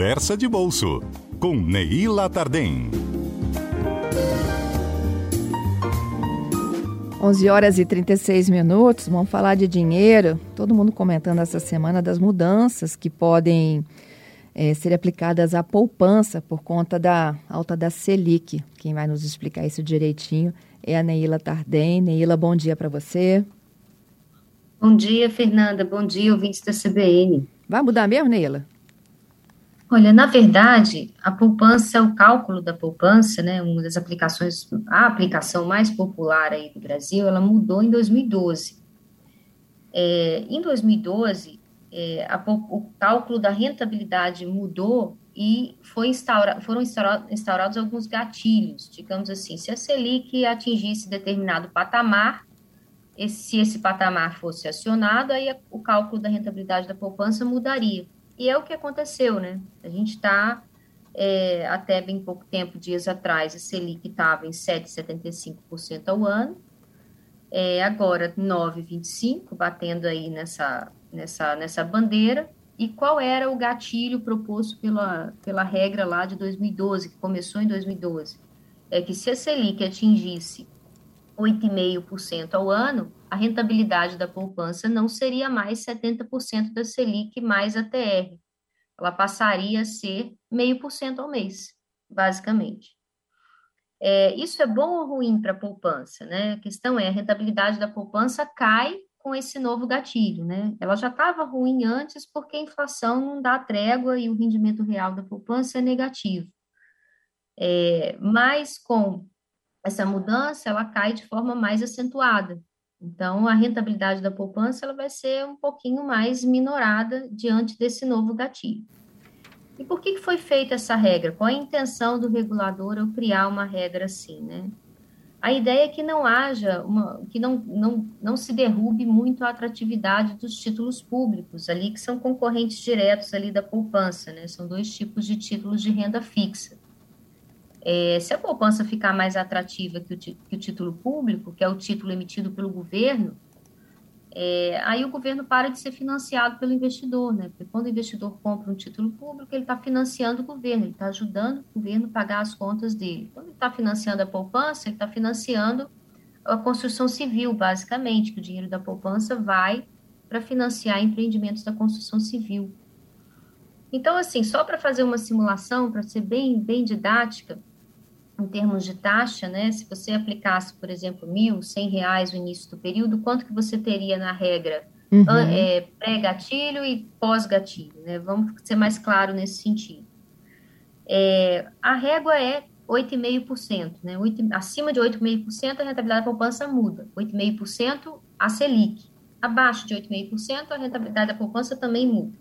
Conversa de Bolso, com Neila Tardem. 11 horas e 36 minutos, vamos falar de dinheiro. Todo mundo comentando essa semana das mudanças que podem é, ser aplicadas à poupança por conta da alta da Selic. Quem vai nos explicar isso direitinho é a Neila Tardem. Neila, bom dia para você. Bom dia, Fernanda. Bom dia, ouvintes da CBN. Vai mudar mesmo, Neila? Olha, na verdade, a poupança, o cálculo da poupança, né, uma das aplicações, a aplicação mais popular aí do Brasil, ela mudou em 2012. É, em 2012, é, a, o cálculo da rentabilidade mudou e foi instaura, foram instaura, instaurados alguns gatilhos, digamos assim, se a Selic atingisse determinado patamar, esse, se esse patamar fosse acionado, aí o cálculo da rentabilidade da poupança mudaria. E é o que aconteceu, né? A gente está, é, até bem pouco tempo, dias atrás, a Selic estava em 7,75% ao ano, é, agora 9,25%, batendo aí nessa, nessa, nessa bandeira. E qual era o gatilho proposto pela, pela regra lá de 2012, que começou em 2012? É que se a Selic atingisse 8,5% ao ano, a rentabilidade da poupança não seria mais 70% da Selic mais a TR. Ela passaria a ser 0,5% ao mês, basicamente. É, isso é bom ou ruim para a poupança? Né? A questão é, a rentabilidade da poupança cai com esse novo gatilho. Né? Ela já estava ruim antes porque a inflação não dá trégua e o rendimento real da poupança é negativo. É, mas com essa mudança, ela cai de forma mais acentuada. Então, a rentabilidade da poupança ela vai ser um pouquinho mais minorada diante desse novo gatilho. E por que, foi feita essa regra? Qual a intenção do regulador ao criar uma regra assim, né? A ideia é que não haja uma, que não, não, não se derrube muito a atratividade dos títulos públicos ali, que são concorrentes diretos ali da poupança, né? São dois tipos de títulos de renda fixa. É, se a poupança ficar mais atrativa que o, que o, título público, que é o título emitido pelo governo, é, aí o governo para de ser financiado pelo investidor, né? Porque quando o investidor compra um título público, ele está financiando o governo, ele está ajudando o governo a pagar as contas dele. Quando ele está financiando a poupança, ele está financiando a construção civil, basicamente, que o dinheiro da poupança vai para financiar empreendimentos da construção civil. Então, assim, só para fazer uma simulação, para ser bem, bem didática, em termos de taxa, né? Se você aplicasse, por exemplo, mil, cem reais no início do período, quanto que você teria na regra uhum. é, pré-gatilho e pós-gatilho, né? Vamos ser mais claro nesse sentido. É, a régua é 8,5%, né? 8, acima de 8,5% a rentabilidade da poupança muda. 8,5% a Selic. Abaixo de 8,5% a rentabilidade da poupança também muda.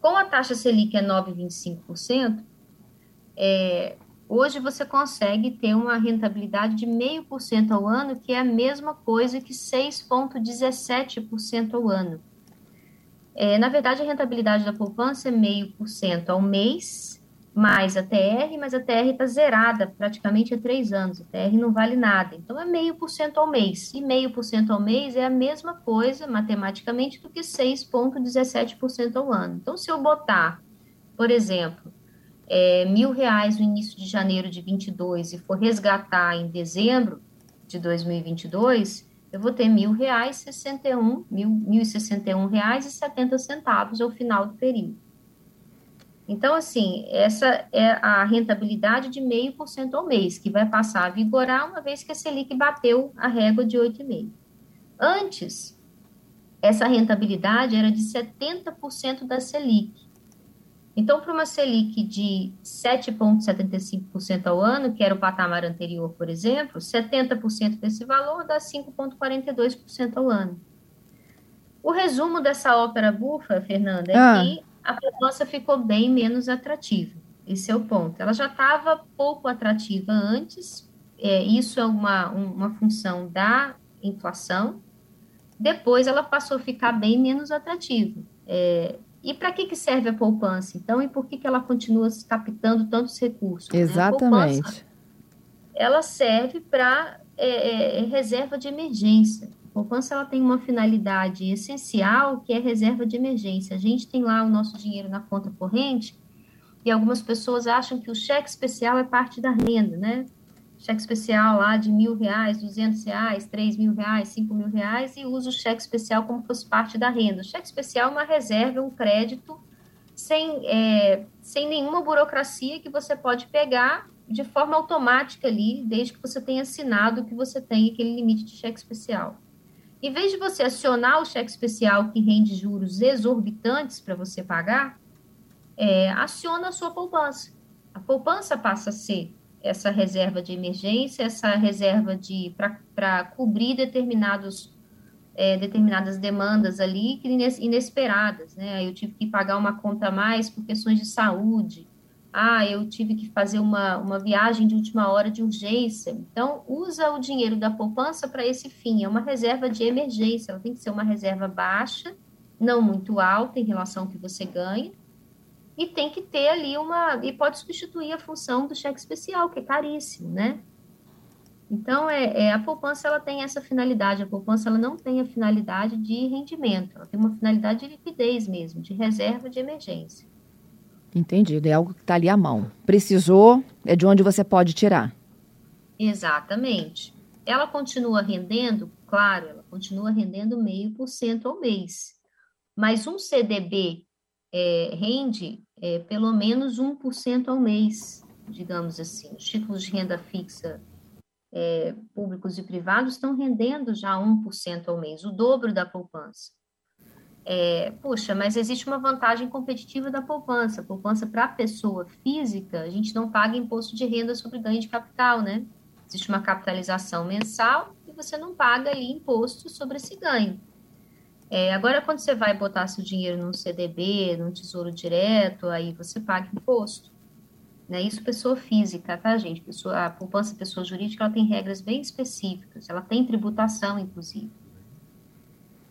Com a taxa Selic é 9,25%, é, Hoje você consegue ter uma rentabilidade de 0,5% ao ano, que é a mesma coisa que 6,17% ao ano. É, na verdade, a rentabilidade da poupança é 0,5% ao mês, mais a TR, mas a TR está zerada praticamente há três anos. A TR não vale nada. Então, é 0,5% ao mês. E 0,5% ao mês é a mesma coisa, matematicamente, do que 6,17% ao ano. Então, se eu botar, por exemplo, é, mil reais no início de janeiro de 22 e for resgatar em dezembro de 2022, eu vou ter mil reais, 61, mil, mil e sessenta e um reais e setenta centavos ao final do período. Então, assim, essa é a rentabilidade de meio por cento ao mês, que vai passar a vigorar uma vez que a Selic bateu a régua de 8,5%. Antes, essa rentabilidade era de 70% da Selic. Então, para uma Selic de 7,75% ao ano, que era o patamar anterior, por exemplo, 70% desse valor dá 5,42% ao ano. O resumo dessa ópera bufa, Fernanda, é ah. que a poupança ficou bem menos atrativa. Esse é o ponto. Ela já estava pouco atrativa antes, é, isso é uma, uma função da inflação. Depois ela passou a ficar bem menos atrativa. É, e para que, que serve a poupança, então, e por que, que ela continua captando tantos recursos? Exatamente. Né? ela serve para é, é, é, reserva de emergência. A poupança ela tem uma finalidade essencial, que é reserva de emergência. A gente tem lá o nosso dinheiro na conta corrente, e algumas pessoas acham que o cheque especial é parte da renda, né? Cheque especial lá de mil reais, duzentos reais, três mil reais, cinco mil reais, e usa o cheque especial como fosse parte da renda. O cheque especial é uma reserva, um crédito sem, é, sem nenhuma burocracia que você pode pegar de forma automática ali, desde que você tenha assinado que você tem aquele limite de cheque especial. Em vez de você acionar o cheque especial que rende juros exorbitantes para você pagar, é, aciona a sua poupança. A poupança passa a ser essa reserva de emergência, essa reserva de para cobrir determinados é, determinadas demandas ali inesperadas, né? Eu tive que pagar uma conta a mais por questões de saúde. Ah, eu tive que fazer uma, uma viagem de última hora de urgência. Então, usa o dinheiro da poupança para esse fim. É uma reserva de emergência. Ela tem que ser uma reserva baixa, não muito alta em relação ao que você ganha, e tem que ter ali uma. E pode substituir a função do cheque especial, que é caríssimo, né? Então, é, é, a poupança ela tem essa finalidade. A poupança ela não tem a finalidade de rendimento, ela tem uma finalidade de liquidez mesmo, de reserva de emergência. Entendido, é algo que está ali à mão. Precisou, é de onde você pode tirar. Exatamente. Ela continua rendendo, claro, ela continua rendendo meio por cento ao mês. Mas um CDB é, rende é, pelo menos 1% ao mês, digamos assim. Os títulos de renda fixa é, públicos e privados estão rendendo já 1% ao mês, o dobro da poupança. É, puxa, mas existe uma vantagem competitiva da poupança. Poupança para pessoa física, a gente não paga imposto de renda sobre ganho de capital, né? Existe uma capitalização mensal e você não paga ali imposto sobre esse ganho. É, agora, quando você vai botar seu dinheiro num CDB, num tesouro direto, aí você paga imposto. Né? Isso pessoa física, tá, gente? Pessoa, a poupança pessoa jurídica ela tem regras bem específicas, ela tem tributação, inclusive.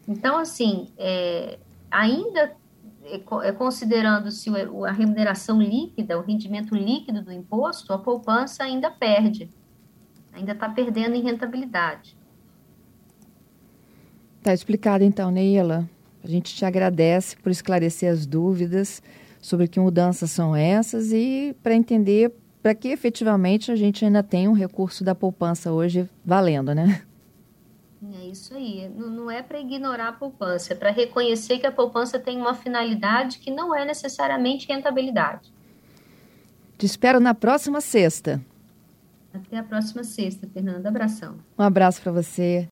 Então, assim, é, ainda é, é, considerando-se a remuneração líquida, o rendimento líquido do imposto, a poupança ainda perde, ainda está perdendo em rentabilidade. Está explicado então, Neila. A gente te agradece por esclarecer as dúvidas sobre que mudanças são essas e para entender para que efetivamente a gente ainda tem um recurso da poupança hoje valendo, né? É isso aí. Não, não é para ignorar a poupança, é para reconhecer que a poupança tem uma finalidade que não é necessariamente rentabilidade. Te espero na próxima sexta. Até a próxima sexta, Fernanda. Abração. Um abraço para você.